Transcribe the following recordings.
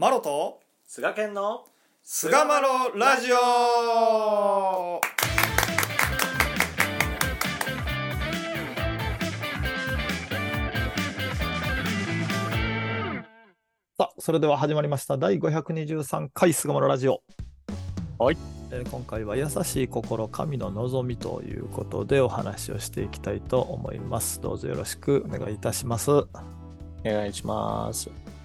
マロと菅健の菅マロラジオ。さあそれでは始まりました。第523回菅マロラジオ。はい、えー今回は優しい心神の望みということでお話をしていきたいと思います。どうぞよろしくお願いいたします。お願いします。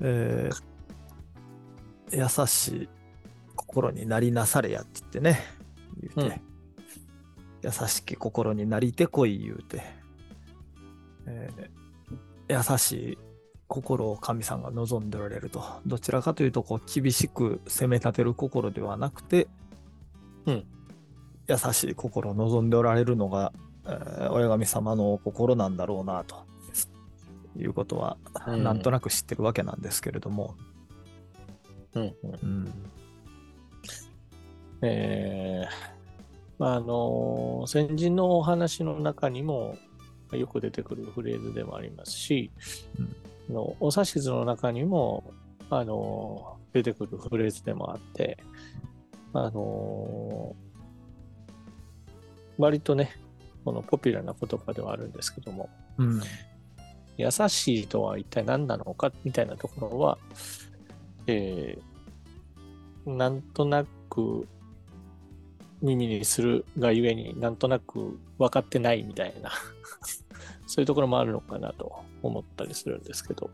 えー優しい心になりなされやって言ってね、言うて、優しき心になりてこい言うて、えー優しい心を神さんが望んでおられると、どちらかというとこう厳しく責め立てる心ではなくて、うん。優しい心を望んでおられるのが、えー親神様の心なんだろうなということは、うん。なんとなく知ってるわけなんですけれども、うん。うん、うんえーまああの先人のお話の中にもよく出てくるフレーズでもありますし、うん。あのお指図の中にもあの出てくるフレーズでもあって、あの割とねこのポピュラーな言葉ではあるんですけども、うん優しいとは一体何なのかみたいなところは、えーなんとなく耳にするがゆえになんとなく分かってないみたいな そういうところもあるのかなと思ったりするんですけど。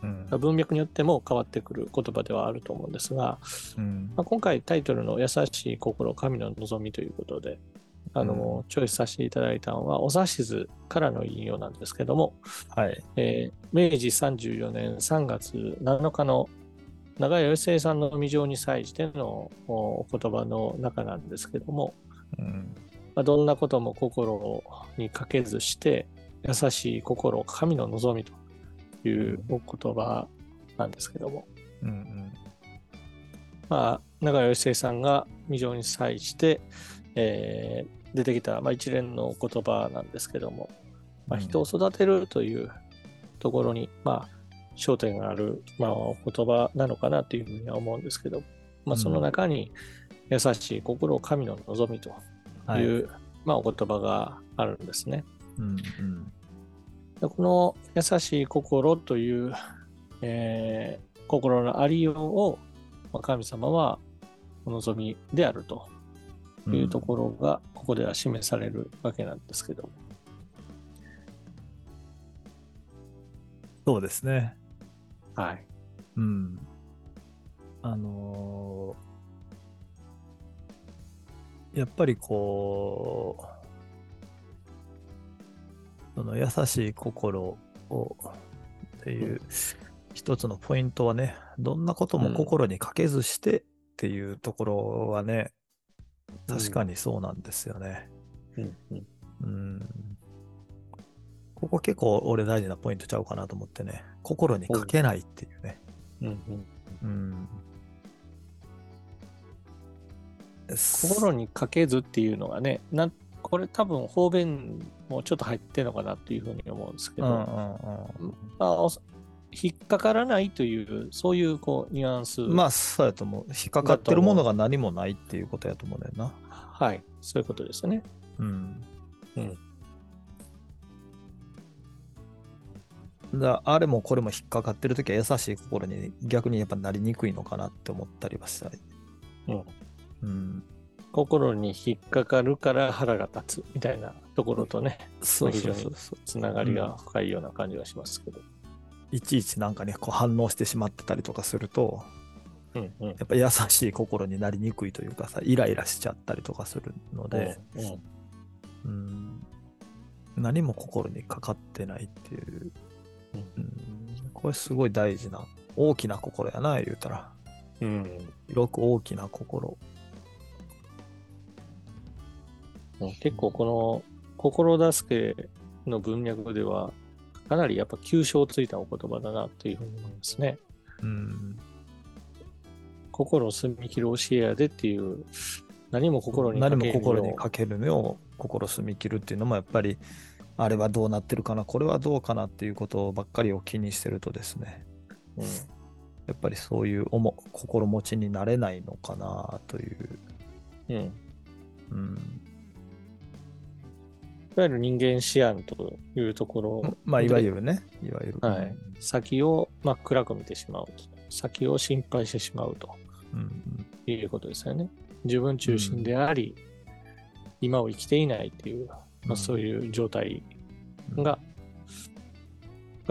うん。文脈によっても変わってくる言葉ではあると思うんですが、うん。まあ、今回タイトルの「優しい心神の望み」ということであの、チョイスさせていただいたのはお指図からの引用なんですけども、はい。えー明治34年3月7日の長屋義生さんの未情に際してのお言葉の中なんですけども、うん。まあ、どんなことも心にかけずして優しい心神の望みというお言葉なんですけども、うんまあ、長屋義生さんが未情に際して、えー出てきた、まあ、一連のお言葉なんですけども、まあ、人を育てるというところに、まあ、焦点がある、まあ、お言葉なのかなというふうには思うんですけど、まあ、その中に優しい心を神の望みとはい。いう、まあ、お言葉があるんですね。うんでこの優しい心という、えー心のありようを、まあ、神様はお望みであるとうんいうところがここでは示されるわけなんですけど、そうですね。はい。うん。あのーやっぱりこう、その優しい心をっていう一つのポイントはね、どんなことも心にかけずしてっていうところはね、確かにそうなんですよね。うんうんうんここ結構俺大事なポイントちゃうかなと思ってね。心にかけないっていうね。うんうんうん。心にかけずっていうのがね、なんこれ多分方便もちょっと入ってるのかなというふうに思うんですけど、うんうんうん。まあ、お引っかからないという、そういうこうニュアンス、まあ、そうやと思う。引っかかってるものが何もないっていうことやと思うんだよな。はい、そういうことですね。うん。うんだあれもこれも引っかかってるときは優しい心に逆にやっぱなりにくいのかなって思ったりはしたり。うんうん。心に引っかかるから腹が立つみたいなところとね、そうそうそうそう。つながりが深いような感じがしますけど。いちいちなんかね、こう反応してしまってたりとかすると、うんうん。やっぱ優しい心になりにくいというかさ、イライラしちゃったりとかするので、うんうん。うん、何も心にかかってないっていう、うん。うん、これすごい大事な、大きな心やな、言うたら。うん。広く大きな心。うん。結構この心助けの文脈ではかなりやっぱ急所をついたお言葉だなというふうに思いますね。うん、心を澄み切る教えやでっていう何も心にかけ何もるよう心にかけるのを心澄み切るっていうのもやっぱりあれはどうなってるかな、これはどうかなっていうことばっかりを気にしてるとですね、うん。やっぱりそういう思心持ちになれないのかなという。うん。うん、いわゆる人間思案というところまあ、いわゆるね、いわゆる。はい。先を、まあ、暗く見てしまうと。先を心配してしまうと。うんいうことですよね。自分中心であり、今を生きていないっていう、まあ、そういう状態うん。が、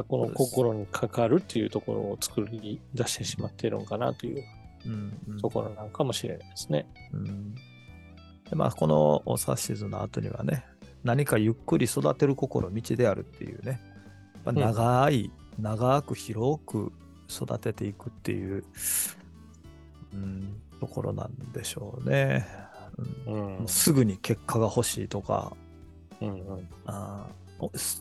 この心にかかるっていうところを作り出してしまっているのかなといううんうん。ところなのかもしれないですね。うん。でまあ、このお指図の後にはね、何かゆっくり育てる心道であるっていうね、まあ、うん長い、長く広く育てていくっていう、うん、ところなんでしょうね。うんうん。すぐに結果が欲しいとか、うんうん。あ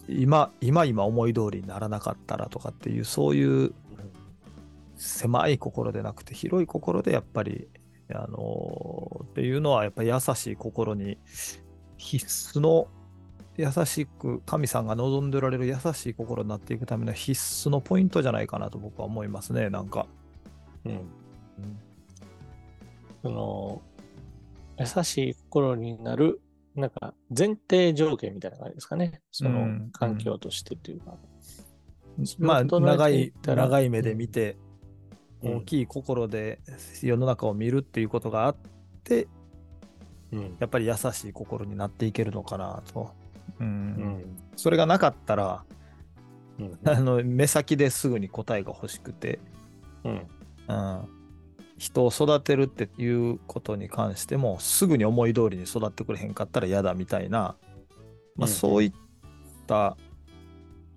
今、今今思い通りにならなかったらとかっていう、そういう狭い心でなくて広い心でやっぱり、あのーっていうのはやっぱり優しい心に必須の優しく神さんが望んでおられる優しい心になっていくための必須のポイントじゃないかなと僕は思いますねなんか。うん。その、優しい心になる、なんか前提条件みたいな感じですかね。そうのん環境としてというか。まあ整えて長い長い目で見て、うん大きい心で世の中を見るっていうことがあってうん。やっぱり優しい心になっていけるのかなと。うんうん。それがなかったら、うん。あの目先ですぐに答えが欲しくて、うん。うん、人を育てるっていうことに関しても、すぐに思い通りに育ってくれへんかったら嫌だみたいな、まあ、うんそういった、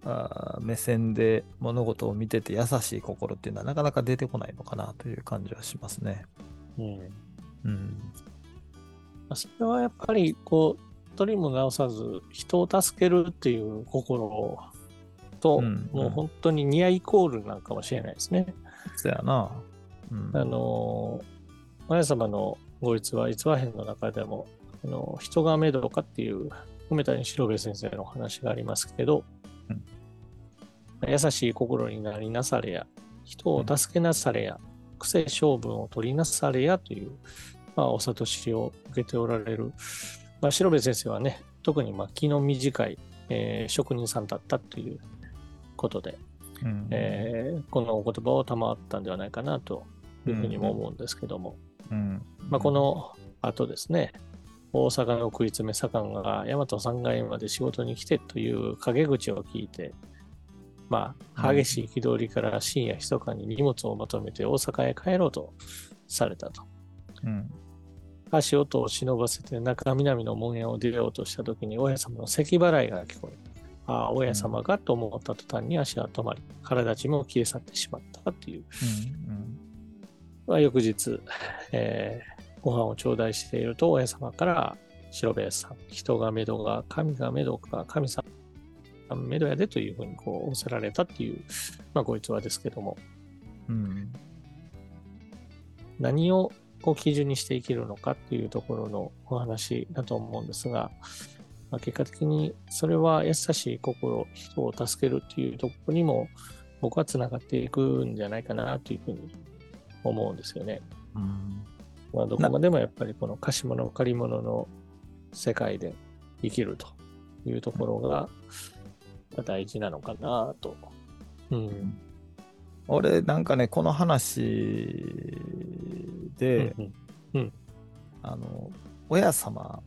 あー目線で物事を見てて優しい心っていうのはなかなか出てこないのかなという感じはしますね。うん。うん。まあそれはやっぱり、こう、取りも直さず、人を助けるっていう心と、うんもう本当にニアイコールなんかもしれないですね。そやな。うん。あの、親様のご逸話、逸話編の中でも、あの人がめどかっていう、梅谷四郎兵衛先生の話がありますけど、うん優しい心になりなされや、人を助けなされや、癖性分を取りなされやという、まあ、お悟しを受けておられる、まあ、四郎兵衛先生はね、特にまあ気の短い、えー職人さんだったということで、うん。えーこのお言葉を賜ったんではないかなというふうにも思うんですけども、うん。まあ、この後ですね、大阪の食い詰め左官が大和3階まで仕事に来てという陰口を聞いて、まあ、激しい憤りから深夜密かに荷物をまとめて大阪へ帰ろうとされたと。うん足音を忍ばせて中南の門屋を出ようとした時に親様の咳払いが聞こえ、ああ、親様がと思った途端に足は止まり、体立ちも消え去ってしまったっていう。まあ、翌日、えーご飯を頂戴していると親様から白兵衛さん、人がめどが、神がめどか、神様がめどやでというふうにこう仰せられたっていう、まあ、ご逸話ですけども、うん。何をこう基準にして生きるのかっていうところのお話だと思うんですが、まあ、結果的にそれは優しい心、人を助けるっていうところにも僕はつながっていくんじゃないかなというふうに思うんですよね。うんまあ、どこまでもやっぱりこの貸し物借り物の世界で生きるというところがまあ大事なのかなと。うん。俺なんかねこの話で、うんあの親様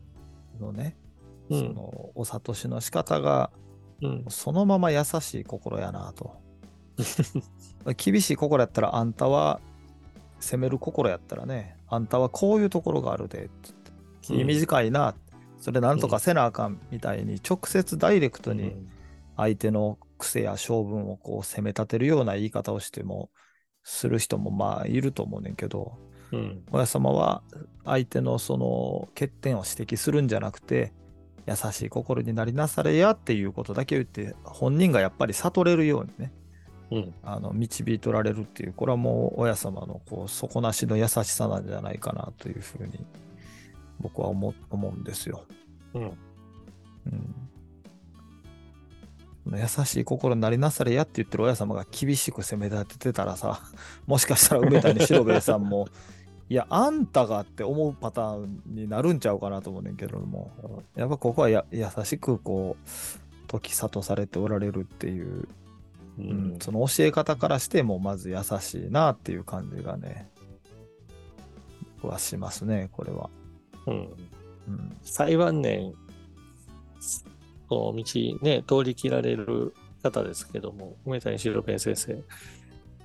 のね、うん。そのお諭しの仕方がうん。そのまま優しい心やなと。厳しい心やったらあんたは責める心やったらねあんたはこういうところがあるでつって気短いな、それなんとかせなあかんみたいに直接ダイレクトに相手の癖や性分をこう責め立てるような言い方をしてもする人もまあいると思うねんけどうん。親様は相手のその欠点を指摘するんじゃなくて優しい心になりなされやっていうことだけ言って本人がやっぱり悟れるようにねうん。あの導いておられるっていうこれはもう親様のこう底なしの優しさなんじゃないかなというふうに僕は思思うんですよ。うん。うん、優しい心になりなされやって言ってる親様が厳しく責め立ててたらさ、もしかしたら梅谷四郎さんも、いや、あんたがって思うパターンになるんちゃうかなと思うねんけども、やっぱここはや優しくこう、時里されておられるっていう、ううん、その教え方からしてもまず優しいなっていう感じがね、僕はしますね、これは。うんうん。最晩年、こう道ね、通り切られる方ですけども、梅谷四郎弁先生、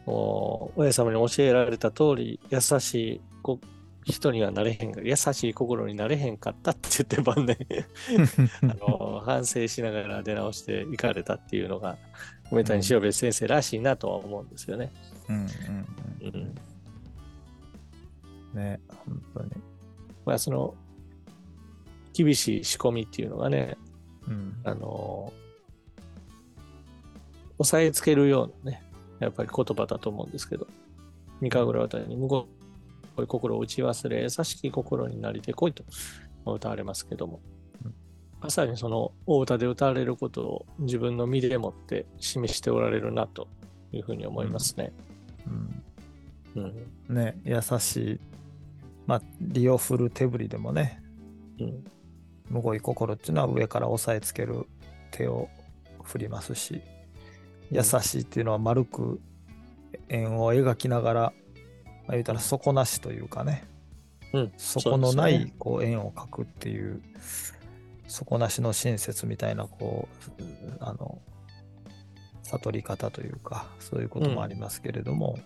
お親様に教えられた通り、優しいこ人にはなれへんが、優しい心になれへんかったって言って晩年、あの反省しながら出直していかれたっていうのが、梅谷四郎弁先生らしいなとは思うんですよね。うんうんね、本当に。まあ、その、厳しい仕込みっていうのがね、うんあの、押さえつけるようなね、やっぱり言葉だと思うんですけど、三河倉渡りに向こう、心を打ち忘れ、優しき心になりてこいと歌われますけどもうん、まさにその大歌で歌われることを自分の身でもって示しておられるなというふうに思いますね。うんうん。ね、優しい。まあ、利を振る手振りでもね、うん。むごい心っていうのは上から押さえつける手を振りますし、優しいっていうのは丸く円を描きながら、まあ、言うたら底なしというかね、うん。底のないこう円を描くっていう、底なしの親切みたいな、こう、あの、悟り方というか、そういうこともありますけれども、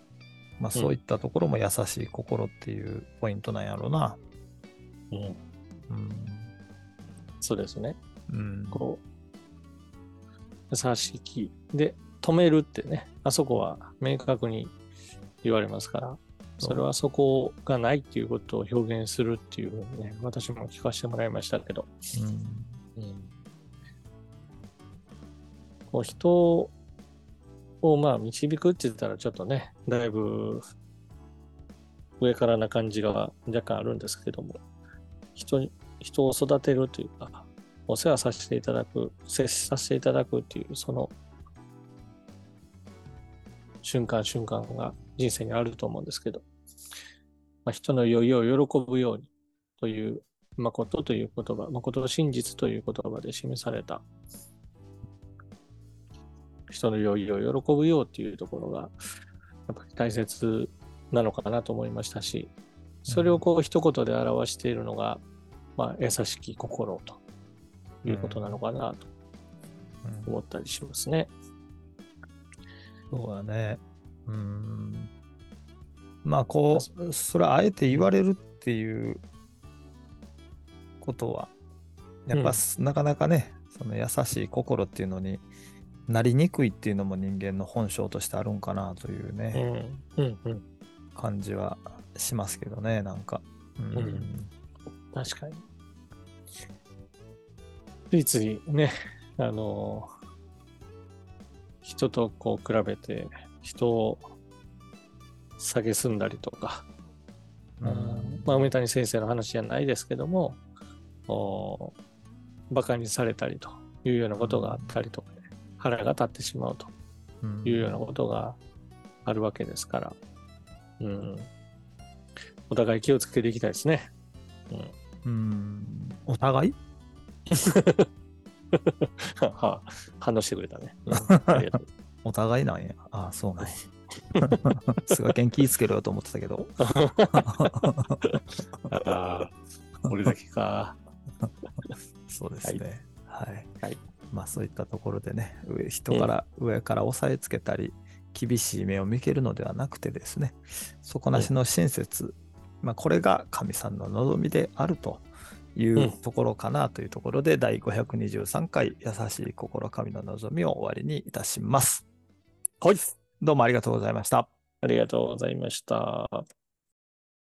まあそういったところも優しい心っていうポイントなんやろうな。ね。うん。うん。そうですね。うん。こう、優しき。で、止めるってね、あそこは明確に言われますから、それはそこがないっていうことを表現するっていうふうにね、私も聞かせてもらいましたけど、うんこう人をまあ導くって言ったらちょっとね、だいぶ上からな感じが若干あるんですけども、人に人を育てるというか、お世話させていただく、接させていただくっていう、その瞬間瞬間が人生にあると思うんですけど、まあ、人の良いを喜ぶようにという、誠という言葉、誠の真実という言葉で示された、人の良いを喜ぶようっていうところが、やっぱり大切なのかなと思いましたし、それをこう一言で表しているのが、まあ、優しき心ということなのかなとうん思ったりしますね。そうだね。うん。まあこう、それはあえて言われるっていうことは、やっぱす、なかなかね、その優しい心っていうのになりにくいっていうのも人間の本性としてあるんかなといううね、ん、うん、うん。感じはしますけどね、なんか。うん。うん確かに。ついついね、あの人とこう比べて、人を蔑んだりとか、うん。うん。まあ、梅谷先生の話じゃないですけども、おバカにされたりというようなことがあったりとか、ね、腹が立ってしまうとうん。いうようなことがあるわけですから、うん、お互い気をつけていきたいですね。うんうん。お互い？は反応してくれたね。うん ありがとう。お互いなんや。ああ、そうなんや。すが気ぃつけろよと思ってたけど。ああ、俺だけか。そうですね。はい。はいまあそういったところでね、上人から、上から押さえつけたり、厳しい目を向けるのではなくてですね、底なしの親切、まあこれが神さんの望みであるといううんところかなというところで、第523回優しい心神の望みを終わりにいたします。はい。どうもありがとうございました。ありがとうございました。